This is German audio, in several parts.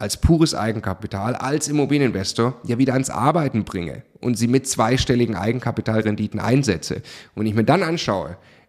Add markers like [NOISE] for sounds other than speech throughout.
als pures Eigenkapital, als Immobilieninvestor ja wieder ans Arbeiten bringe und sie mit zweistelligen Eigenkapitalrenditen einsetze. Und ich mir dann anschaue,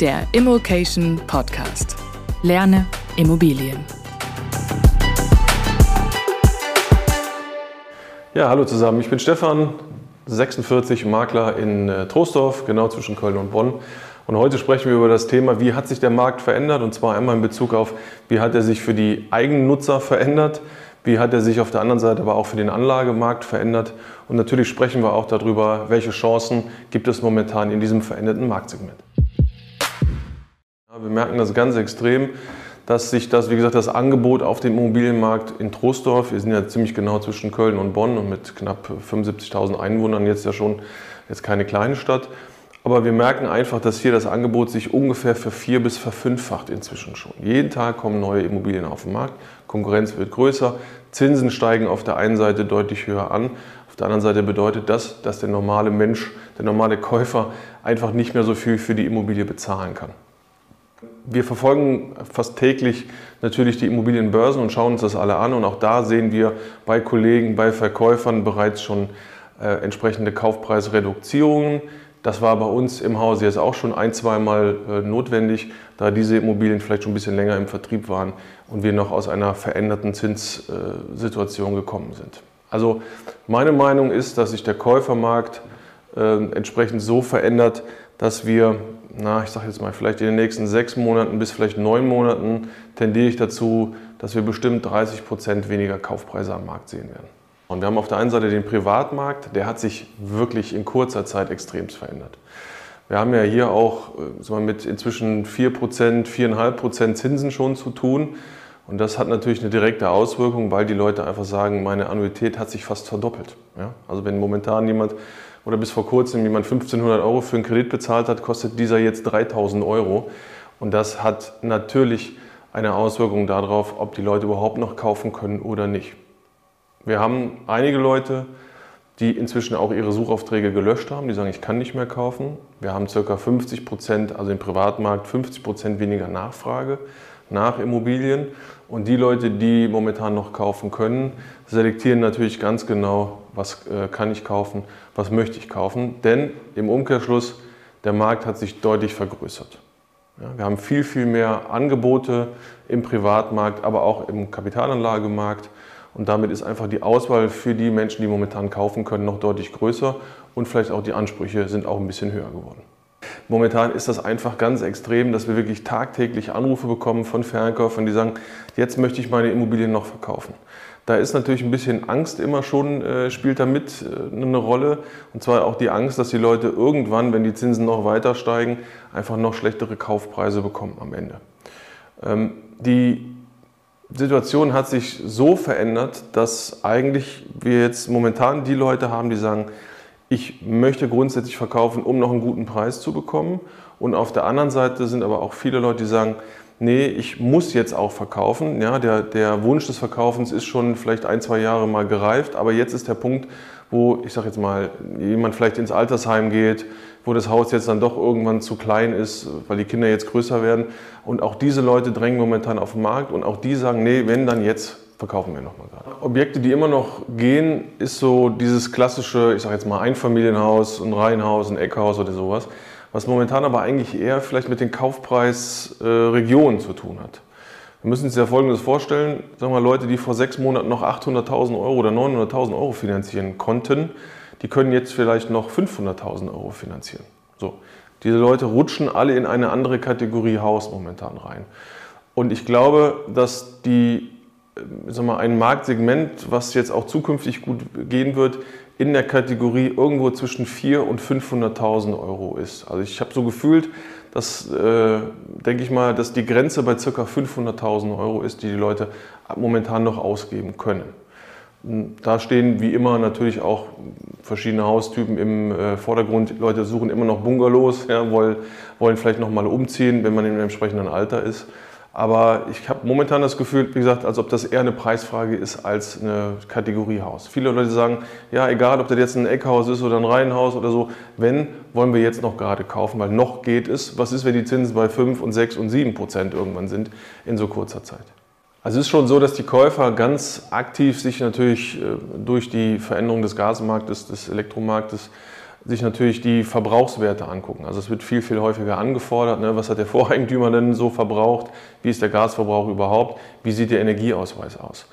Der Immokation Podcast. Lerne Immobilien. Ja, hallo zusammen. Ich bin Stefan, 46 Makler in äh, Troisdorf, genau zwischen Köln und Bonn. Und heute sprechen wir über das Thema, wie hat sich der Markt verändert? Und zwar einmal in Bezug auf, wie hat er sich für die Eigennutzer verändert? Wie hat er sich auf der anderen Seite aber auch für den Anlagemarkt verändert? Und natürlich sprechen wir auch darüber, welche Chancen gibt es momentan in diesem veränderten Marktsegment. Wir merken das ganz extrem, dass sich das, wie gesagt, das Angebot auf dem Immobilienmarkt in Troisdorf, wir sind ja ziemlich genau zwischen Köln und Bonn und mit knapp 75.000 Einwohnern jetzt ja schon jetzt keine kleine Stadt, aber wir merken einfach, dass hier das Angebot sich ungefähr vervier- bis verfünffacht inzwischen schon. Jeden Tag kommen neue Immobilien auf den Markt, Konkurrenz wird größer, Zinsen steigen auf der einen Seite deutlich höher an, auf der anderen Seite bedeutet das, dass der normale Mensch, der normale Käufer einfach nicht mehr so viel für die Immobilie bezahlen kann. Wir verfolgen fast täglich natürlich die Immobilienbörsen und schauen uns das alle an. Und auch da sehen wir bei Kollegen, bei Verkäufern bereits schon äh, entsprechende Kaufpreisreduktionen. Das war bei uns im Hause jetzt auch schon ein, zweimal äh, notwendig, da diese Immobilien vielleicht schon ein bisschen länger im Vertrieb waren und wir noch aus einer veränderten Zinssituation äh, gekommen sind. Also meine Meinung ist, dass sich der Käufermarkt äh, entsprechend so verändert, dass wir na, ich sage jetzt mal, vielleicht in den nächsten sechs Monaten bis vielleicht neun Monaten tendiere ich dazu, dass wir bestimmt 30 Prozent weniger Kaufpreise am Markt sehen werden. Und wir haben auf der einen Seite den Privatmarkt, der hat sich wirklich in kurzer Zeit extrem verändert. Wir haben ja hier auch äh, mit inzwischen 4 Prozent, 4,5 Prozent Zinsen schon zu tun. Und das hat natürlich eine direkte Auswirkung, weil die Leute einfach sagen, meine Annuität hat sich fast verdoppelt. Ja? Also wenn momentan jemand oder bis vor kurzem jemand 1500 Euro für einen Kredit bezahlt hat, kostet dieser jetzt 3000 Euro. Und das hat natürlich eine Auswirkung darauf, ob die Leute überhaupt noch kaufen können oder nicht. Wir haben einige Leute, die inzwischen auch ihre Suchaufträge gelöscht haben, die sagen, ich kann nicht mehr kaufen. Wir haben ca. 50 Prozent, also im Privatmarkt 50 Prozent weniger Nachfrage nach Immobilien. Und die Leute, die momentan noch kaufen können, selektieren natürlich ganz genau, was äh, kann ich kaufen, was möchte ich kaufen. Denn im Umkehrschluss, der Markt hat sich deutlich vergrößert. Ja, wir haben viel, viel mehr Angebote im Privatmarkt, aber auch im Kapitalanlagemarkt. Und damit ist einfach die Auswahl für die Menschen, die momentan kaufen können, noch deutlich größer und vielleicht auch die Ansprüche sind auch ein bisschen höher geworden. Momentan ist das einfach ganz extrem, dass wir wirklich tagtäglich Anrufe bekommen von Verkäufern, die sagen, jetzt möchte ich meine Immobilien noch verkaufen. Da ist natürlich ein bisschen Angst immer schon, äh, spielt da mit äh, eine Rolle. Und zwar auch die Angst, dass die Leute irgendwann, wenn die Zinsen noch weiter steigen, einfach noch schlechtere Kaufpreise bekommen am Ende. Ähm, die Situation hat sich so verändert, dass eigentlich wir jetzt momentan die Leute haben, die sagen, ich möchte grundsätzlich verkaufen, um noch einen guten Preis zu bekommen. Und auf der anderen Seite sind aber auch viele Leute, die sagen, nee, ich muss jetzt auch verkaufen. Ja, der, der Wunsch des Verkaufens ist schon vielleicht ein, zwei Jahre mal gereift, aber jetzt ist der Punkt, wo, ich sage jetzt mal, jemand vielleicht ins Altersheim geht, wo das Haus jetzt dann doch irgendwann zu klein ist, weil die Kinder jetzt größer werden. Und auch diese Leute drängen momentan auf den Markt und auch die sagen, nee, wenn dann jetzt verkaufen wir nochmal gerade. Objekte, die immer noch gehen, ist so dieses klassische, ich sage jetzt mal Einfamilienhaus, ein Reihenhaus, ein Eckhaus oder sowas, was momentan aber eigentlich eher vielleicht mit den Kaufpreisregionen äh, zu tun hat. Wir müssen uns ja Folgendes vorstellen, sagen wir Leute, die vor sechs Monaten noch 800.000 Euro oder 900.000 Euro finanzieren konnten, die können jetzt vielleicht noch 500.000 Euro finanzieren. So, diese Leute rutschen alle in eine andere Kategorie Haus momentan rein. Und ich glaube, dass die sag mal, ein Marktsegment, was jetzt auch zukünftig gut gehen wird, in der Kategorie irgendwo zwischen 400.000 und 500.000 Euro ist. Also ich habe so gefühlt, dass, äh, denke ich mal, dass die Grenze bei ca. 500.000 Euro ist, die die Leute momentan noch ausgeben können. Da stehen wie immer natürlich auch verschiedene Haustypen im äh, Vordergrund. Leute suchen immer noch Bungalows, [LAUGHS] ja, wollen, wollen vielleicht noch mal umziehen, wenn man im entsprechenden Alter ist. Aber ich habe momentan das Gefühl, wie gesagt, als ob das eher eine Preisfrage ist als eine Kategoriehaus. Viele Leute sagen, ja, egal, ob das jetzt ein Eckhaus ist oder ein Reihenhaus oder so, wenn, wollen wir jetzt noch gerade kaufen, weil noch geht es. Was ist, wenn die Zinsen bei 5 und 6 und 7 Prozent irgendwann sind in so kurzer Zeit? Also es ist schon so, dass die Käufer ganz aktiv sich natürlich äh, durch die Veränderung des Gasmarktes, des Elektromarktes sich natürlich die Verbrauchswerte angucken. Also es wird viel, viel häufiger angefordert. Ne? Was hat der [LAUGHS] Voreigentümer denn so verbraucht? Wie ist der Gasverbrauch überhaupt? Wie sieht der Energieausweis aus?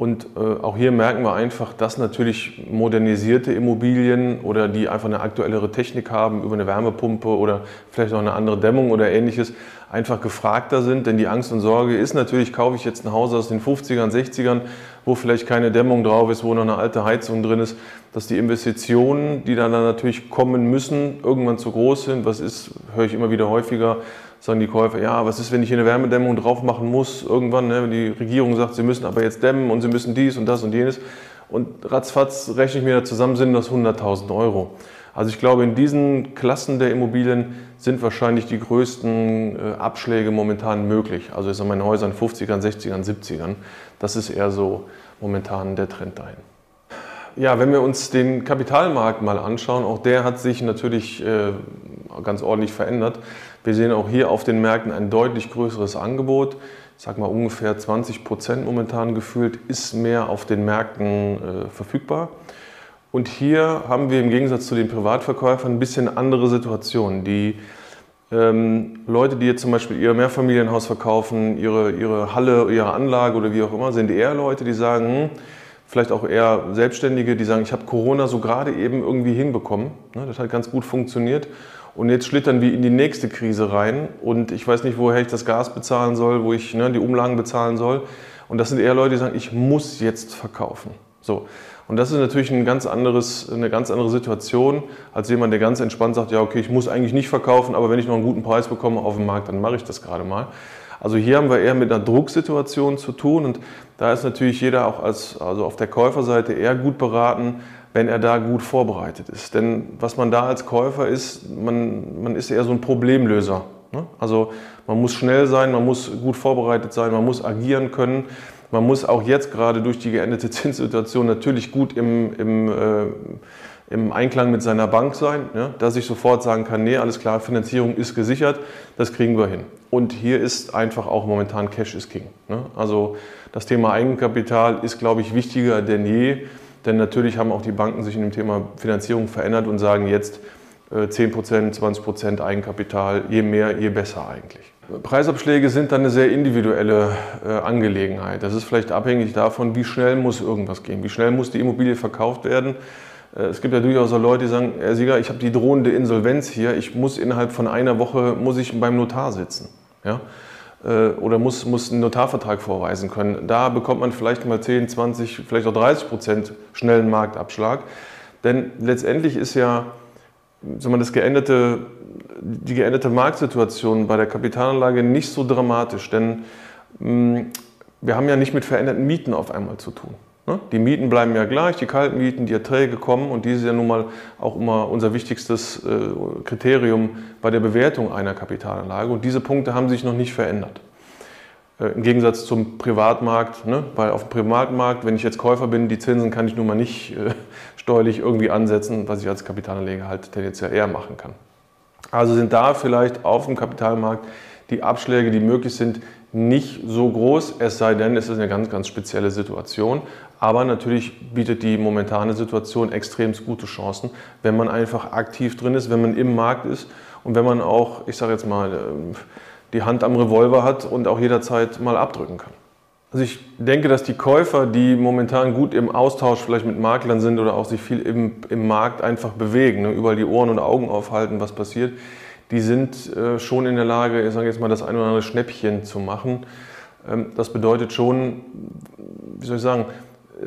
Und äh, auch hier merken wir einfach, dass natürlich modernisierte Immobilien oder die einfach eine aktuellere Technik haben über eine Wärmepumpe oder vielleicht auch eine andere Dämmung oder ähnliches, einfach gefragter sind. Denn die Angst und Sorge ist natürlich, kaufe ich jetzt ein Haus aus den 50ern, 60ern, wo vielleicht keine Dämmung drauf ist, wo noch eine alte Heizung drin ist, dass die Investitionen, die dann, dann natürlich kommen müssen, irgendwann zu groß sind. Was ist, höre ich immer wieder häufiger, sagen die Käufer, ja, was ist, wenn ich hier eine Wärmedämmung drauf machen muss, irgendwann, ne, wenn die Regierung sagt, sie müssen aber jetzt dämmen und sie müssen dies und das und jenes. Und ratzfatz rechne ich mir da zusammen, sind das 100.000 Euro. Also ich glaube, in diesen Klassen der Immobilien sind wahrscheinlich die größten äh, Abschläge momentan möglich. Also ist in meinen Häusern 50ern, 60ern, 70ern. Das ist eher so momentan der Trend dahin. Ja, wenn wir uns den Kapitalmarkt mal anschauen, auch der hat sich natürlich äh, ganz ordentlich verändert. Wir sehen auch hier auf den Märkten ein deutlich größeres Angebot. Ich sage mal ungefähr 20 Prozent momentan gefühlt ist mehr auf den Märkten äh, verfügbar. Und hier haben wir im Gegensatz zu den Privatverkäufern ein bisschen andere Situationen. Die ähm, Leute, die jetzt zum Beispiel ihr Mehrfamilienhaus verkaufen, ihre, ihre Halle, ihre Anlage oder wie auch immer, sind eher Leute, die sagen, hm, vielleicht auch eher Selbstständige, die sagen, ich habe Corona so gerade eben irgendwie hinbekommen. Ne, das hat ganz gut funktioniert. Und jetzt schlittern wir in die nächste Krise rein und ich weiß nicht, woher ich das Gas bezahlen soll, wo ich ne, die Umlagen bezahlen soll. Und das sind eher Leute, die sagen, ich muss jetzt verkaufen. So. Und das ist natürlich ein ganz anderes, eine ganz andere Situation, als jemand, der ganz entspannt sagt, ja, okay, ich muss eigentlich nicht verkaufen, aber wenn ich noch einen guten Preis bekomme auf dem Markt, dann mache ich das gerade mal. Also hier haben wir eher mit einer Drucksituation zu tun und da ist natürlich jeder auch als, also auf der Käuferseite eher gut beraten, wenn er da gut vorbereitet ist. Denn was man da als Käufer ist, man, man ist eher so ein Problemlöser. Ne? Also man muss schnell sein, man muss gut vorbereitet sein, man muss agieren können. Man muss auch jetzt gerade durch die geänderte [LAUGHS] Zinssituation natürlich gut im, im, äh, im Einklang mit seiner Bank sein, ja, dass ich sofort sagen kann, nee, alles klar, Finanzierung ist gesichert, das kriegen wir hin. Und hier ist einfach auch momentan Cash is King. Ne? Also das Thema Eigenkapital ist, glaube ich, wichtiger denn je, denn natürlich haben auch die Banken sich in dem Thema Finanzierung verändert und sagen jetzt äh, 10%, 20% Eigenkapital, je mehr, je besser eigentlich. Preisabschläge sind dann eine sehr individuelle äh, Angelegenheit. Das ist vielleicht abhängig davon, wie schnell muss irgendwas gehen, wie schnell muss die Immobilie verkauft werden. Äh, es gibt ja durchaus auch Leute, die sagen, Herr Sieger, ich habe die drohende Insolvenz hier, ich muss innerhalb von einer Woche muss ich beim Notar sitzen. Ja? Äh, oder muss, muss einen Notarvertrag vorweisen können. Da bekommt man vielleicht mal 10, 20, vielleicht auch 30 Prozent schnellen Marktabschlag. Denn letztendlich ist ja sagen wir, das geänderte, die geänderte Marktsituation bei der Kapitalanlage nicht so dramatisch. Denn mh, wir haben ja nicht mit veränderten Mieten auf einmal zu tun. Ne? Die Mieten bleiben ja gleich, die Kaltmieten, die Erträge kommen und dies ist ja nun mal auch immer unser wichtigstes äh, Kriterium bei der Bewertung einer Kapitalanlage. Und diese Punkte haben sich noch nicht verändert. Äh, Im Gegensatz zum Privatmarkt, ne? weil auf dem Privatmarkt, wenn ich jetzt Käufer bin, die Zinsen kann ich nun mal nicht äh, [LAUGHS] steuerlich irgendwie ansetzen, was ich als Kapitalanleger halt tendenziell eher machen kann. Also sind da vielleicht auf dem Kapitalmarkt die Abschläge, die möglich sind, nicht so groß, es sei denn, es ist eine ganz, ganz spezielle Situation. Aber natürlich bietet die momentane Situation extrem gute Chancen, wenn man einfach aktiv drin ist, wenn man im Markt ist und wenn man auch, ich sage jetzt mal, ähm, die Hand am Revolver hat und auch jederzeit mal abdrücken kann. Also ich denke, dass die Käufer, die momentan gut im Austausch vielleicht mit Maklern sind oder auch sich viel im, im Markt einfach bewegen, ne, überall die Ohren und Augen aufhalten, was passiert, die sind äh, schon in der Lage, ich sage jetzt mal, das ein oder andere Schnäppchen zu machen. Ähm, das bedeutet schon, wie soll ich sagen,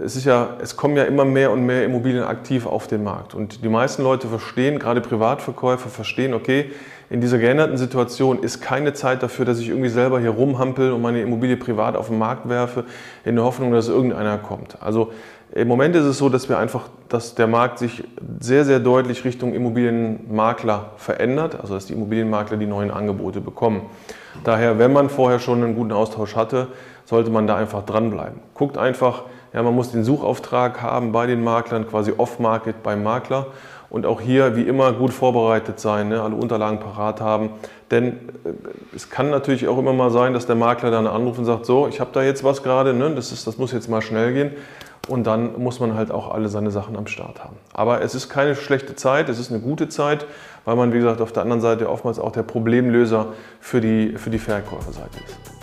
es, ist ja, es kommen ja immer mehr und mehr Immobilien aktiv auf den Markt. Und die meisten Leute verstehen, gerade Privatverkäufer verstehen, okay, in dieser geänderten Situation ist keine Zeit dafür, dass ich irgendwie selber hier rumhampel und meine Immobilie privat auf den Markt werfe, in der Hoffnung, dass irgendeiner kommt. Also im Moment ist es so, dass wir einfach, dass der Markt sich sehr, sehr deutlich Richtung Immobilienmakler verändert, also dass die Immobilienmakler die neuen Angebote bekommen. Daher, wenn man vorher schon einen guten Austausch hatte, sollte man da einfach dranbleiben. Guckt einfach, ja, man muss den Suchauftrag haben bei den Maklern, quasi off-market beim Makler und auch hier wie immer gut vorbereitet sein, ne, alle Unterlagen parat haben. Denn äh, es kann natürlich auch immer mal sein, dass der Makler dann anruft und sagt, so, ich habe da jetzt was gerade, ne, das, das muss jetzt mal schnell gehen. Und dann muss man halt auch alle seine Sachen am Start haben. Aber es ist keine schlechte Zeit, es ist eine gute Zeit, weil man, wie gesagt, auf der anderen Seite oftmals auch der Problemlöser für die, für die Verkäuferseite ist.